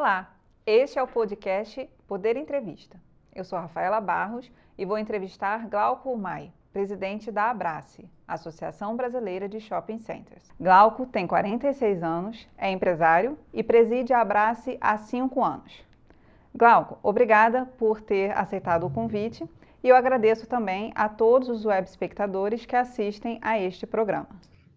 Olá, este é o podcast Poder Entrevista. Eu sou Rafaela Barros e vou entrevistar Glauco Mai, presidente da Abrace, Associação Brasileira de Shopping Centers. Glauco tem 46 anos, é empresário e preside a Abrace há 5 anos. Glauco, obrigada por ter aceitado o convite e eu agradeço também a todos os web espectadores que assistem a este programa.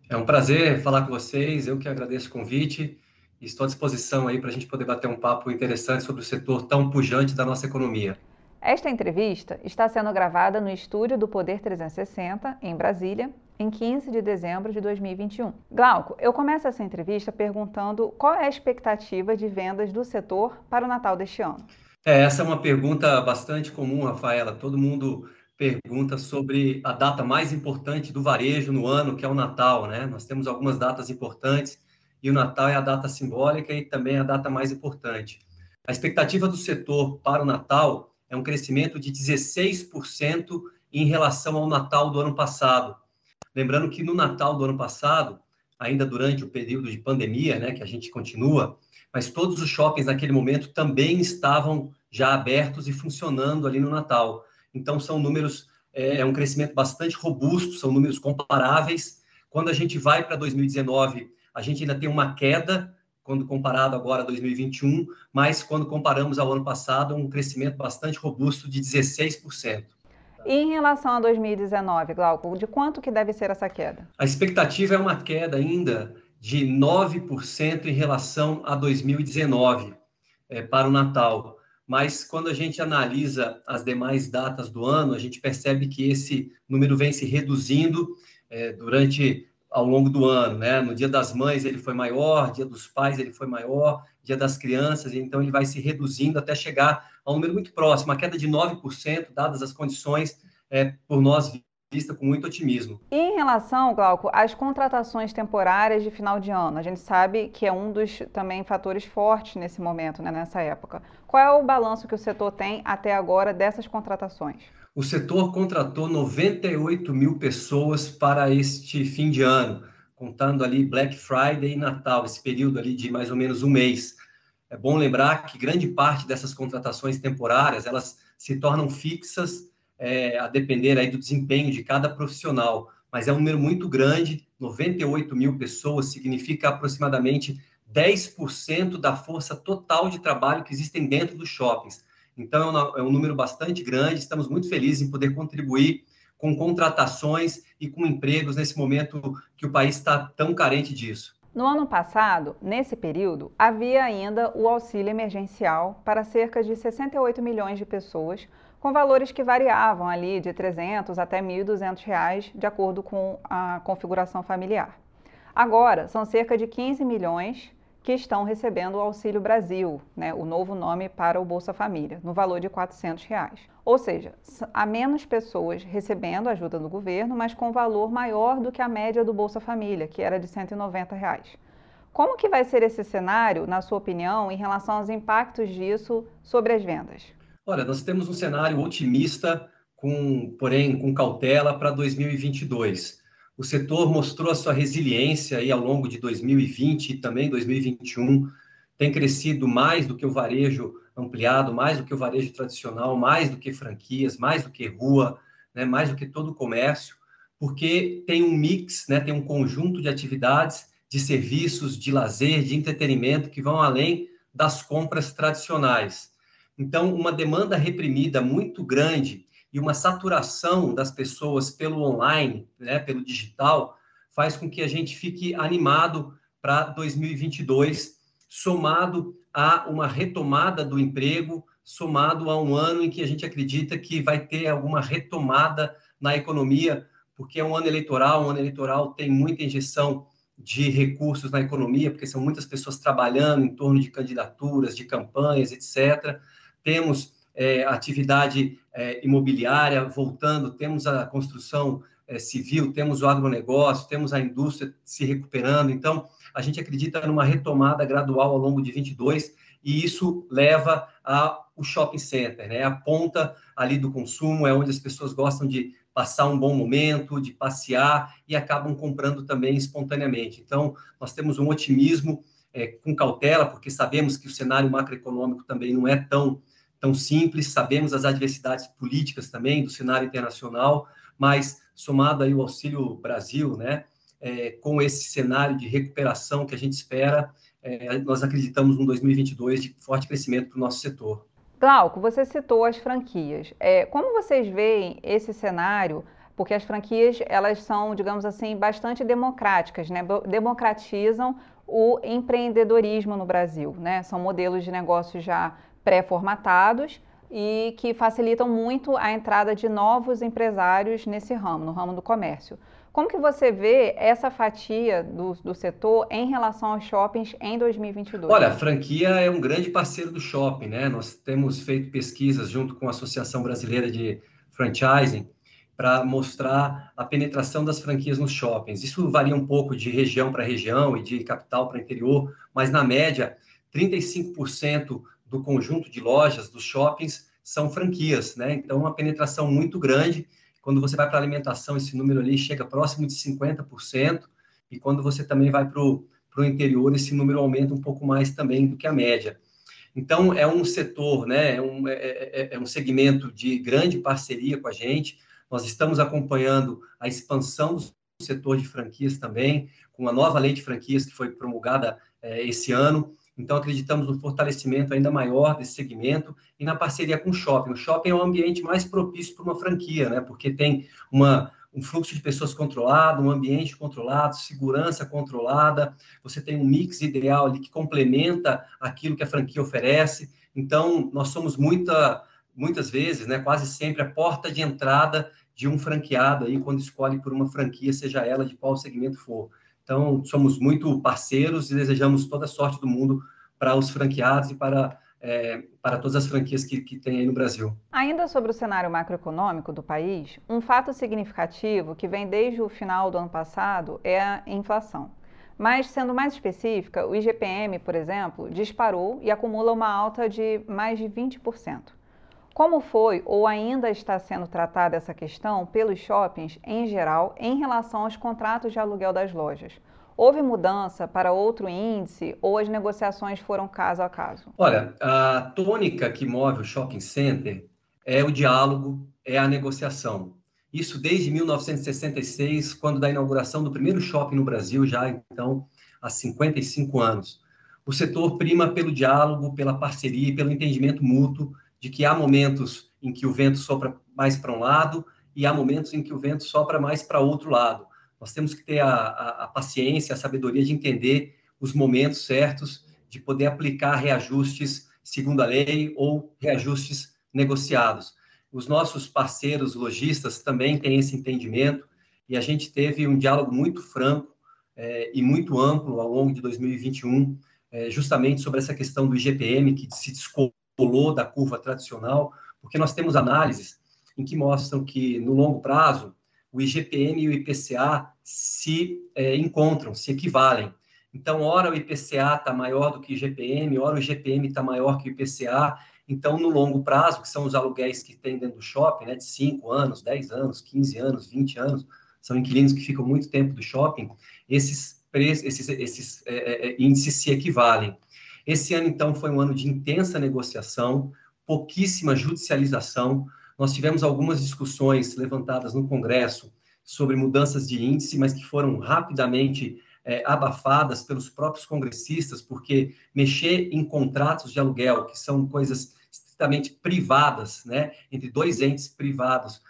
É um prazer falar com vocês, eu que agradeço o convite estou à disposição aí para a gente poder bater um papo interessante sobre o setor tão pujante da nossa economia. Esta entrevista está sendo gravada no estúdio do Poder 360, em Brasília, em 15 de dezembro de 2021. Glauco, eu começo essa entrevista perguntando qual é a expectativa de vendas do setor para o Natal deste ano. É, essa é uma pergunta bastante comum, Rafaela. Todo mundo pergunta sobre a data mais importante do varejo no ano, que é o Natal, né? Nós temos algumas datas importantes e o Natal é a data simbólica e também a data mais importante. A expectativa do setor para o Natal é um crescimento de 16% em relação ao Natal do ano passado. Lembrando que no Natal do ano passado, ainda durante o período de pandemia, né, que a gente continua, mas todos os shoppings naquele momento também estavam já abertos e funcionando ali no Natal. Então são números, é, é um crescimento bastante robusto, são números comparáveis. Quando a gente vai para 2019, a gente ainda tem uma queda quando comparado agora a 2021, mas quando comparamos ao ano passado, um crescimento bastante robusto de 16%. E em relação a 2019, Glauco, de quanto que deve ser essa queda? A expectativa é uma queda ainda de 9% em relação a 2019 é, para o Natal. Mas quando a gente analisa as demais datas do ano, a gente percebe que esse número vem se reduzindo é, durante ao longo do ano, né? No Dia das Mães ele foi maior, Dia dos Pais ele foi maior, Dia das Crianças, então ele vai se reduzindo até chegar a um número muito próximo, a queda de 9%, dadas as condições é, por nós vista com muito otimismo. E em relação, Glauco, às contratações temporárias de final de ano, a gente sabe que é um dos também fatores fortes nesse momento, né, nessa época. Qual é o balanço que o setor tem até agora dessas contratações? O setor contratou 98 mil pessoas para este fim de ano, contando ali Black Friday e Natal, esse período ali de mais ou menos um mês. É bom lembrar que grande parte dessas contratações temporárias, elas se tornam fixas é, a depender aí do desempenho de cada profissional, mas é um número muito grande, 98 mil pessoas significa aproximadamente 10% da força total de trabalho que existem dentro dos shoppings. Então, é, um número bastante grande, estamos muito felizes em poder contribuir com contratações e com empregos nesse momento que o país está tão carente disso. No ano passado, nesse período, havia ainda o auxílio emergencial para cerca de 68 milhões de pessoas, com valores que variavam ali de 300 até 1.200 reais, de acordo com a configuração familiar. Agora, são cerca de 15 milhões que estão recebendo o Auxílio Brasil, né, o novo nome para o Bolsa Família, no valor de 400 reais. Ou seja, há menos pessoas recebendo ajuda do governo, mas com valor maior do que a média do Bolsa Família, que era de 190 reais. Como que vai ser esse cenário, na sua opinião, em relação aos impactos disso sobre as vendas? Olha, nós temos um cenário otimista, com, porém com cautela para 2022. O setor mostrou a sua resiliência aí ao longo de 2020 e também 2021. Tem crescido mais do que o varejo ampliado, mais do que o varejo tradicional, mais do que franquias, mais do que rua, né, mais do que todo o comércio, porque tem um mix, né, tem um conjunto de atividades, de serviços, de lazer, de entretenimento que vão além das compras tradicionais. Então, uma demanda reprimida muito grande e uma saturação das pessoas pelo online, né, pelo digital, faz com que a gente fique animado para 2022, somado a uma retomada do emprego, somado a um ano em que a gente acredita que vai ter alguma retomada na economia, porque é um ano eleitoral, um ano eleitoral tem muita injeção de recursos na economia, porque são muitas pessoas trabalhando em torno de candidaturas, de campanhas, etc. Temos é, atividade é, imobiliária voltando, temos a construção é, civil, temos o agronegócio, temos a indústria se recuperando. Então, a gente acredita numa retomada gradual ao longo de 22 e isso leva ao shopping center, né? A ponta ali do consumo é onde as pessoas gostam de passar um bom momento, de passear e acabam comprando também espontaneamente. Então, nós temos um otimismo é, com cautela, porque sabemos que o cenário macroeconômico também não é tão, tão simples, sabemos as adversidades políticas também do cenário internacional, mas somado aí o Auxílio Brasil, né, é, com esse cenário de recuperação que a gente espera, é, nós acreditamos no 2022 de forte crescimento para o nosso setor. Glauco, você citou as franquias. É, como vocês veem esse cenário? Porque as franquias, elas são, digamos assim, bastante democráticas, né? democratizam o empreendedorismo no Brasil, né? São modelos de negócios já pré-formatados e que facilitam muito a entrada de novos empresários nesse ramo, no ramo do comércio. Como que você vê essa fatia do, do setor em relação aos shoppings em 2022? Olha, a franquia é um grande parceiro do shopping, né? Nós temos feito pesquisas junto com a Associação Brasileira de Franchising para mostrar a penetração das franquias nos shoppings. Isso varia um pouco de região para região e de capital para interior, mas na média, 35% do conjunto de lojas dos shoppings são franquias, né? Então, uma penetração muito grande quando você vai para alimentação, esse número ali chega próximo de 50%, e quando você também vai para o interior, esse número aumenta um pouco mais também do que a média. Então, é um setor, né, é um, é, é, é um segmento de grande parceria com a gente. Nós estamos acompanhando a expansão do setor de franquias também, com a nova lei de franquias que foi promulgada é, esse ano. Então, acreditamos no fortalecimento ainda maior desse segmento e na parceria com o shopping. O shopping é o ambiente mais propício para uma franquia, né? Porque tem uma, um fluxo de pessoas controlado, um ambiente controlado, segurança controlada, você tem um mix ideal ali que complementa aquilo que a franquia oferece. Então, nós somos muita, muitas vezes, né, quase sempre, a porta de entrada de um franqueado aí quando escolhe por uma franquia, seja ela de qual segmento for. Então, somos muito parceiros e desejamos toda a sorte do mundo para os franqueados e para, é, para todas as franquias que, que tem aí no Brasil. Ainda sobre o cenário macroeconômico do país, um fato significativo que vem desde o final do ano passado é a inflação. Mas, sendo mais específica, o IGPM, por exemplo, disparou e acumula uma alta de mais de 20%. Como foi ou ainda está sendo tratada essa questão pelos shoppings em geral em relação aos contratos de aluguel das lojas? Houve mudança para outro índice ou as negociações foram caso a caso? Olha, a tônica que move o shopping center é o diálogo, é a negociação. Isso desde 1966, quando da inauguração do primeiro shopping no Brasil, já então há 55 anos. O setor prima pelo diálogo, pela parceria e pelo entendimento mútuo de que há momentos em que o vento sopra mais para um lado e há momentos em que o vento sopra mais para outro lado. Nós temos que ter a, a, a, paciência, a sabedoria de entender os momentos certos, de poder aplicar reajustes segundo a lei ou reajustes negociados. Os nossos parceiros lojistas também têm esse entendimento e a gente teve um diálogo muito franco é, e muito amplo ao longo de 2021, é, justamente sobre essa questão do IGPM, que se desculpa pulou da curva tradicional, porque nós temos análises em que mostram que, no longo prazo, o IGPM e o IPCA se é, encontram, se equivalem. Então, ora o IPCA está maior do que o IGPM, ora o IGPM está maior que o IPCA. Então, no longo prazo, que são os aluguéis que tem dentro do shopping, né, de 5 anos, 10 anos, 15 anos, 20 anos, são inquilinos que ficam muito tempo do shopping, esses, esses, esses é, é, índices se equivalem. Esse ano, então, foi um ano de intensa negociação, pouquíssima judicialização. Nós tivemos algumas discussões levantadas no Congresso sobre mudanças de índice, mas que foram rapidamente é, abafadas pelos próprios congressistas, porque mexer em contratos de aluguel, que são coisas estritamente privadas, né, entre dois entes privados,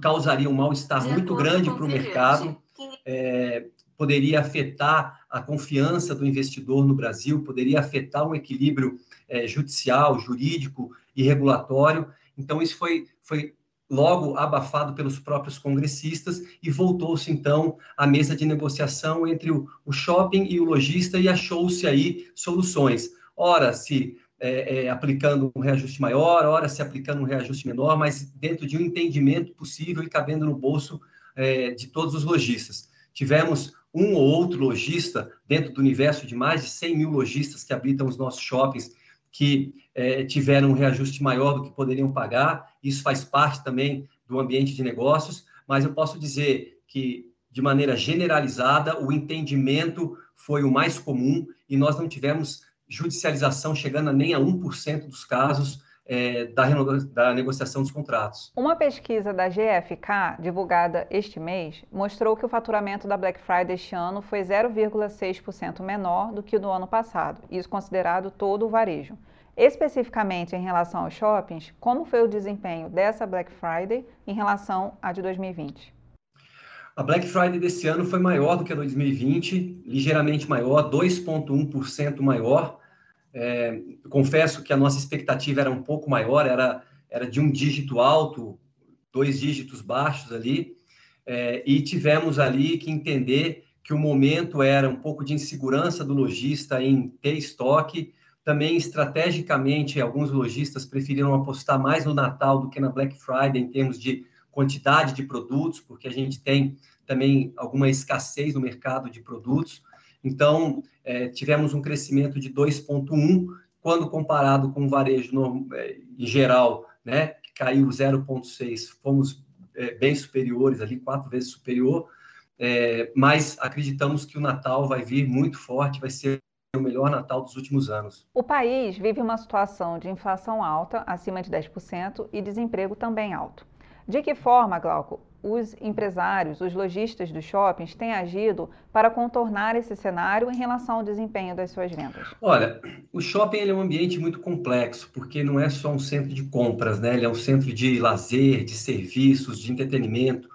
causaria um mal-estar muito grande para o mercado. É, poderia afetar a confiança do investidor no Brasil, poderia afetar um equilíbrio é, judicial, jurídico e regulatório. Então, isso foi, foi logo abafado pelos próprios congressistas e voltou-se, então, à mesa de negociação entre o, o shopping e o lojista e achou-se aí soluções. Ora, se é, é, aplicando um reajuste maior, ora se aplicando um reajuste menor, mas dentro de um entendimento possível e cabendo no bolso é, de todos os lojistas. Tivemos um ou outro lojista, dentro do universo de mais de 100 mil lojistas que habitam os nossos shoppings, que é, tiveram um reajuste maior do que poderiam pagar. Isso faz parte também do ambiente de negócios, mas eu posso dizer que, de maneira generalizada, o entendimento foi o mais comum e nós não tivemos judicialização chegando a nem a 1% dos casos é, da, da, negociação dos contratos. Uma pesquisa da GFK, divulgada este mês, mostrou que o faturamento da Black Friday este ano foi 0,6% menor do que o do ano passado, isso considerado todo o varejo. Especificamente em relação aos shoppings, como foi o desempenho dessa Black Friday em relação à de 2020? A Black Friday desse ano foi maior do que a 2020, ligeiramente maior, 2,1% maior. É, confesso que a nossa expectativa era um pouco maior, era, era de um dígito alto, dois dígitos baixos ali, é, e tivemos ali que entender que o momento era um pouco de insegurança do lojista em ter estoque. Também, estrategicamente, alguns lojistas preferiram apostar mais no Natal do que na Black Friday em termos de quantidade de produtos, porque a gente tem também alguma escassez no mercado de produtos. Então, é, tivemos um crescimento de 2,1, quando comparado com o varejo no, é, em geral, né, que caiu 0,6, fomos é, bem superiores ali, quatro vezes superior, é, mas acreditamos que o Natal vai vir muito forte, vai ser o melhor Natal dos últimos anos. O país vive uma situação de inflação alta, acima de 10%, e desemprego também alto. De que forma, Glauco, os empresários, os lojistas dos shoppings têm agido para contornar esse cenário em relação ao desempenho das suas vendas? Olha, o shopping é um ambiente muito complexo, porque não é só um centro de compras, né? Ele é um centro de lazer, de serviços, de entretenimento.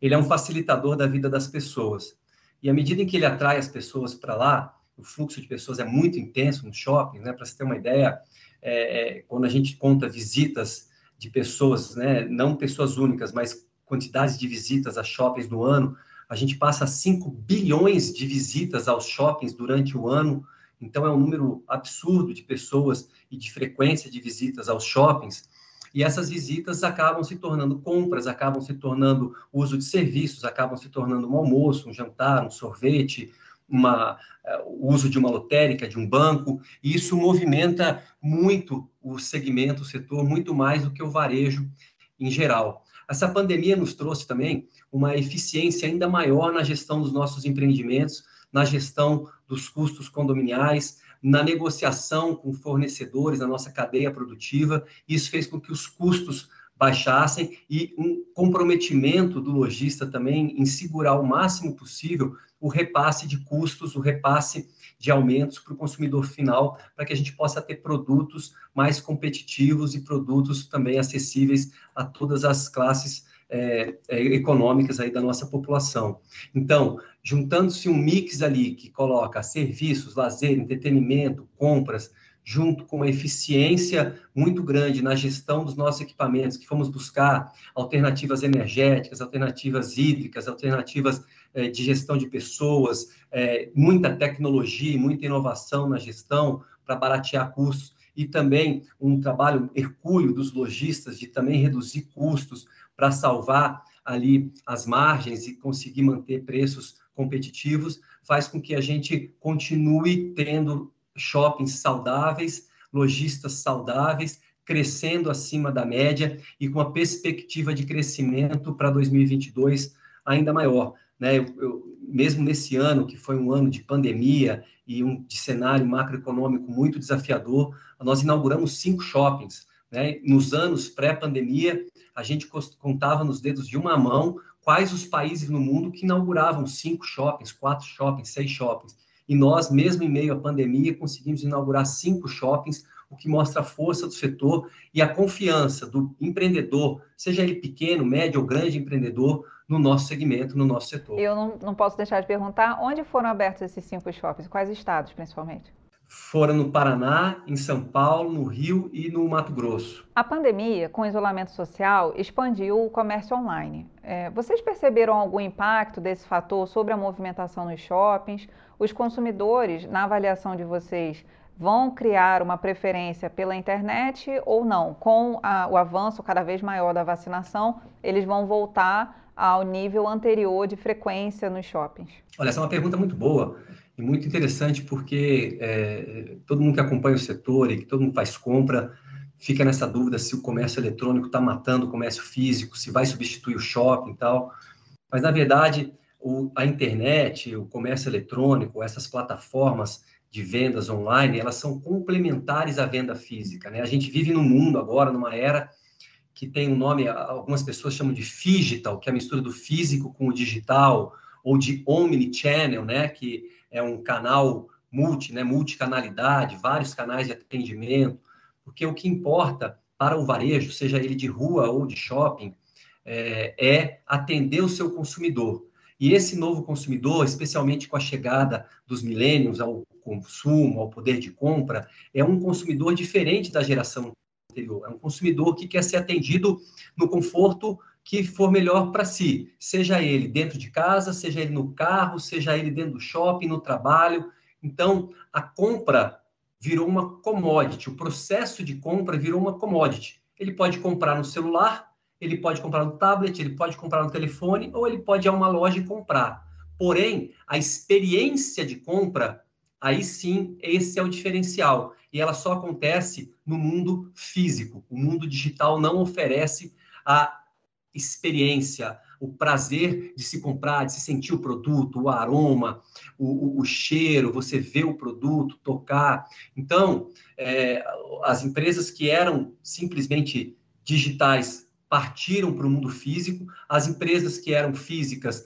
Ele é um facilitador da vida das pessoas. E à medida em que ele atrai as pessoas para lá, o fluxo de pessoas é muito intenso no shopping, né? Para você ter uma ideia, é, é, quando a gente conta visitas de pessoas, né? Não pessoas únicas, mas quantidade de visitas a shoppings no ano. A gente passa 5 bilhões de visitas aos shoppings durante o ano. Então, é um número absurdo de pessoas e de frequência de visitas aos shoppings. E essas visitas acabam se tornando compras, acabam se tornando uso de serviços, acabam se tornando um almoço, um jantar, um sorvete, uma, uh, uso de uma lotérica, de um banco. E isso movimenta muito o segmento, o setor, muito mais do que o varejo em geral. Essa pandemia nos trouxe também uma eficiência ainda maior na gestão dos nossos empreendimentos, na gestão dos custos condominiais, na negociação com fornecedores, na nossa cadeia produtiva. Isso fez com que os custos baixassem e um comprometimento do lojista também em segurar o máximo possível o repasse de custos, o repasse de aumentos para o consumidor final, para que a gente possa ter produtos mais competitivos e produtos também acessíveis a todas as classes é, é, econômicas aí da nossa população. Então, juntando-se um mix ali que coloca serviços, lazer, entretenimento, compras, junto com uma eficiência muito grande na gestão dos nossos equipamentos, que fomos buscar alternativas energéticas, alternativas hídricas, alternativas é, de gestão de pessoas, é, muita tecnologia muita inovação na gestão para baratear custos. E também um trabalho hercúleo dos lojistas de também reduzir custos para salvar ali as margens e conseguir manter preços competitivos, faz com que a gente continue tendo shoppings saudáveis, lojistas saudáveis, crescendo acima da média e com uma perspectiva de crescimento para 2022 ainda maior. Né? Eu, eu, mesmo nesse ano, que foi um ano de pandemia e um de cenário macroeconômico muito desafiador, nós inauguramos cinco shoppings. Né? Nos anos pré-pandemia, a gente contava nos dedos de uma mão quais os países no mundo que inauguravam cinco shoppings, quatro shoppings, seis shoppings. E nós, mesmo em meio à pandemia, conseguimos inaugurar cinco shoppings, o que mostra a força do setor e a confiança do empreendedor, seja ele pequeno, médio ou grande empreendedor, no nosso segmento, no nosso setor. Eu não, não posso deixar de perguntar onde foram abertos esses cinco shoppings, quais estados principalmente? Foram no Paraná, em São Paulo, no Rio e no Mato Grosso. A pandemia, com o isolamento social, expandiu o comércio online. É, vocês perceberam algum impacto desse fator sobre a movimentação nos shoppings? Os consumidores, na avaliação de vocês, vão criar uma preferência pela internet ou não? Com a, o avanço cada vez maior da vacinação, eles vão voltar ao nível anterior de frequência nos shoppings? Olha, essa é uma pergunta muito boa e muito interessante porque é, todo mundo que acompanha o setor e que todo mundo faz compra fica nessa dúvida se o comércio eletrônico está matando o comércio físico, se vai substituir o shopping e tal. Mas, na verdade, o, a internet, o comércio eletrônico, essas plataformas de vendas online, elas são complementares à venda física. Né? A gente vive num mundo agora, numa era que tem um nome, algumas pessoas chamam de digital, que é a mistura do físico com o digital, ou de omnichannel, né, que é um canal multi, né, multicanalidade, vários canais de atendimento, porque o que importa para o varejo, seja ele de rua ou de shopping, é, é atender o seu consumidor. E esse novo consumidor, especialmente com a chegada dos milênios ao consumo, ao poder de compra, é um consumidor diferente da geração anterior. É um consumidor que quer ser atendido no conforto que for melhor para si, seja ele dentro de casa, seja ele no carro, seja ele dentro do shopping, no trabalho. Então, a compra virou uma commodity, o processo de compra virou uma commodity. Ele pode comprar no celular, ele pode comprar no tablet, ele pode comprar no telefone, ou ele pode ir a uma loja e comprar. Porém, a experiência de compra, aí sim, esse é o diferencial. E ela só acontece no mundo físico. O mundo digital não oferece a experiência, o prazer de se comprar, de se sentir o produto, o aroma, o, o, o cheiro, você ver o produto, tocar. Então, é, as empresas que eram simplesmente digitais partiram para o mundo físico, as empresas que eram físicas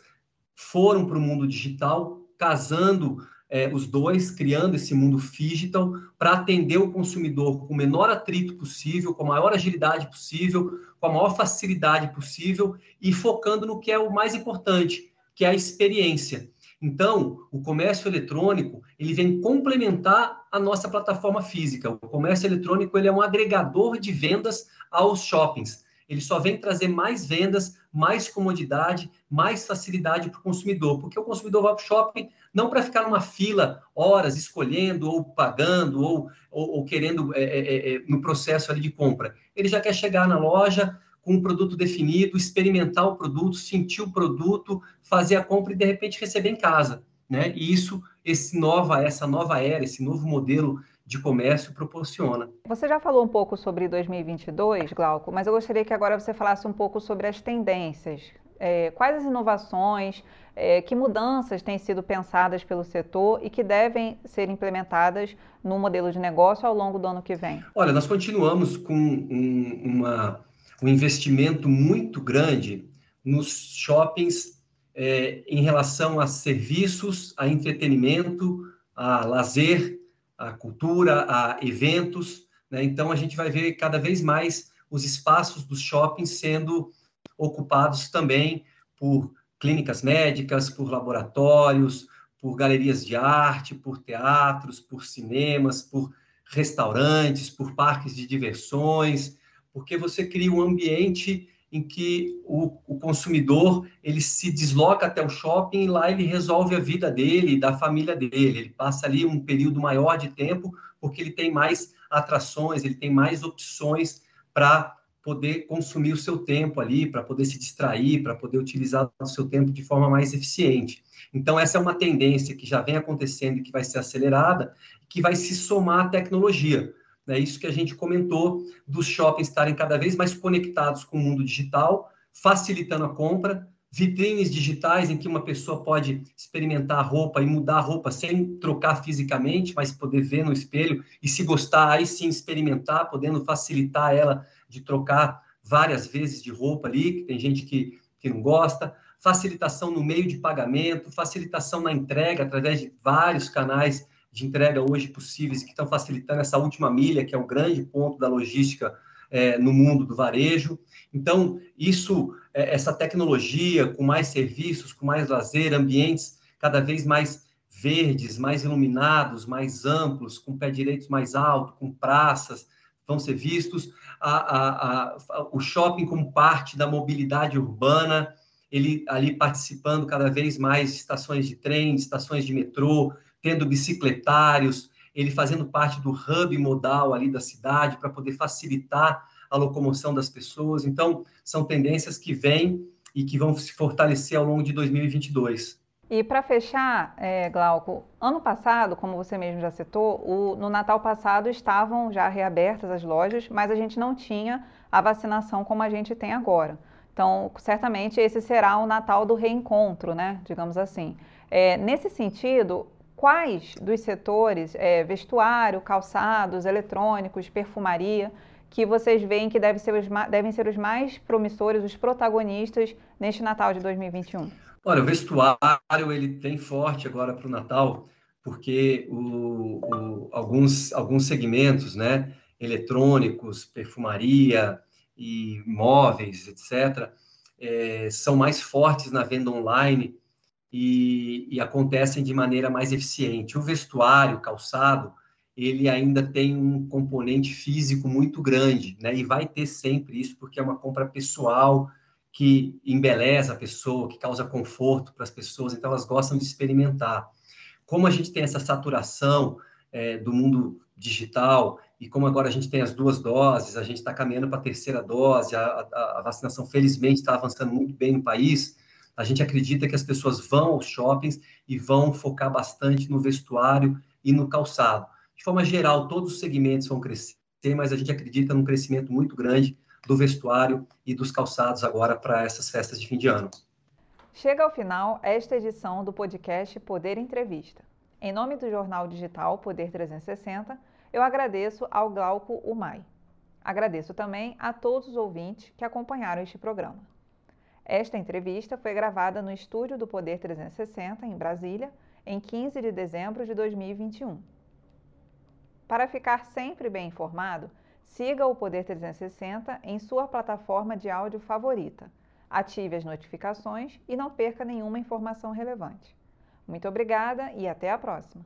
foram para o mundo digital, casando é, os dois, criando esse mundo digital para atender o consumidor com o menor atrito possível, com a maior agilidade possível, com a maior facilidade possível e focando no que é o mais importante, que é a experiência. Então, o comércio eletrônico ele vem complementar a nossa plataforma física. O comércio eletrônico ele é um agregador de vendas aos shoppings ele só vem trazer mais vendas, mais comodidade, mais facilidade para o consumidor, porque o consumidor vai para o shopping não para ficar numa fila horas escolhendo ou pagando ou, ou, ou querendo é, é, é, é, no processo ali de compra. Ele já quer chegar na loja com um produto definido, experimentar o produto, sentir o produto, fazer a compra e de repente receber em casa, né? E isso, esse nova, essa nova era, esse novo modelo de comércio proporciona. Você já falou um pouco sobre 2022, Glauco, mas eu gostaria que agora você falasse um pouco sobre as tendências. É, quais as inovações, é, que mudanças têm sido pensadas pelo setor e que devem ser implementadas no modelo de negócio ao longo do ano que vem? Olha, nós continuamos com um, uma, um investimento muito grande nos shoppings é, em relação a serviços, a entretenimento, a lazer, a cultura, a eventos. Né? Então, a gente vai ver cada vez mais os espaços dos shoppings sendo ocupados também por clínicas médicas, por laboratórios, por galerias de arte, por teatros, por cinemas, por restaurantes, por parques de diversões, porque você cria um ambiente em que o, o, consumidor ele se desloca até o shopping e lá ele resolve a vida dele da família dele. Ele passa ali um período maior de tempo porque ele tem mais atrações, ele tem mais opções para poder consumir o seu tempo ali, para poder se distrair, para poder utilizar o seu tempo de forma mais eficiente. Então, essa é uma tendência que já vem acontecendo e que vai ser acelerada, que vai se somar à tecnologia. É isso que a gente comentou dos shoppings estarem cada vez mais conectados com o mundo digital, facilitando a compra, vitrines digitais em que uma pessoa pode experimentar a roupa e mudar a roupa sem trocar fisicamente, mas poder ver no espelho e se gostar, aí sim experimentar, podendo facilitar ela de trocar várias vezes de roupa ali, que tem gente que, que não gosta, facilitação no meio de pagamento, facilitação na entrega através de vários canais de entrega hoje possíveis que estão facilitando essa última milha, que é o grande ponto da logística é, no mundo do varejo. Então, isso, é, essa tecnologia com mais serviços, com mais lazer, ambientes cada vez mais verdes, mais iluminados, mais amplos, com pé direitos mais alto, com praças, vão ser vistos. A, a, a, o shopping como parte da mobilidade urbana, ele ali participando cada vez mais de estações de trem, de estações de metrô, tendo bicicletários, ele fazendo parte do hub modal ali da cidade para poder facilitar a locomoção das pessoas. Então, são tendências que vêm e que vão se fortalecer ao longo de 2022. E para fechar, é, Glauco, ano passado, como você mesmo já citou, o, no Natal passado estavam já reabertas as lojas, mas a gente não tinha a vacinação como a gente tem agora. Então, certamente esse será o Natal do reencontro, né? Digamos assim. É, nesse sentido, quais dos setores, é, vestuário, calçados, eletrônicos, perfumaria, que vocês veem que deve ser os, devem ser os mais promissores, os protagonistas neste Natal de 2021? Olha, o vestuário ele tem forte agora para o Natal, porque o, o, alguns, alguns segmentos, né, eletrônicos, perfumaria e móveis, etc., é, são mais fortes na venda online e, e acontecem de maneira mais eficiente. O vestuário, calçado, ele ainda tem um componente físico muito grande, né? E vai ter sempre isso, porque é uma compra pessoal que embeleza a pessoa, que causa conforto para as pessoas, então elas gostam de experimentar. Como a gente tem essa saturação é, do mundo digital e como agora a gente tem as duas doses, a gente está caminhando para a terceira dose, a, a, a vacinação felizmente está avançando muito bem no país, a gente acredita que as pessoas vão aos shoppings e vão focar bastante no vestuário e no calçado. De forma geral, todos os segmentos vão crescer, mas a gente acredita num crescimento muito grande do vestuário e dos calçados agora para essas festas de fim de ano. Chega ao final esta edição do podcast Poder Entrevista. Em nome do jornal digital Poder 360, eu agradeço ao Glauco Umai. Agradeço também a todos os ouvintes que acompanharam este programa. Esta entrevista foi gravada no estúdio do Poder 360, em Brasília, em 15 de dezembro de 2021. Para ficar sempre bem informado, siga o Poder 360 em sua plataforma de áudio favorita, ative as notificações e não perca nenhuma informação relevante. Muito obrigada e até a próxima!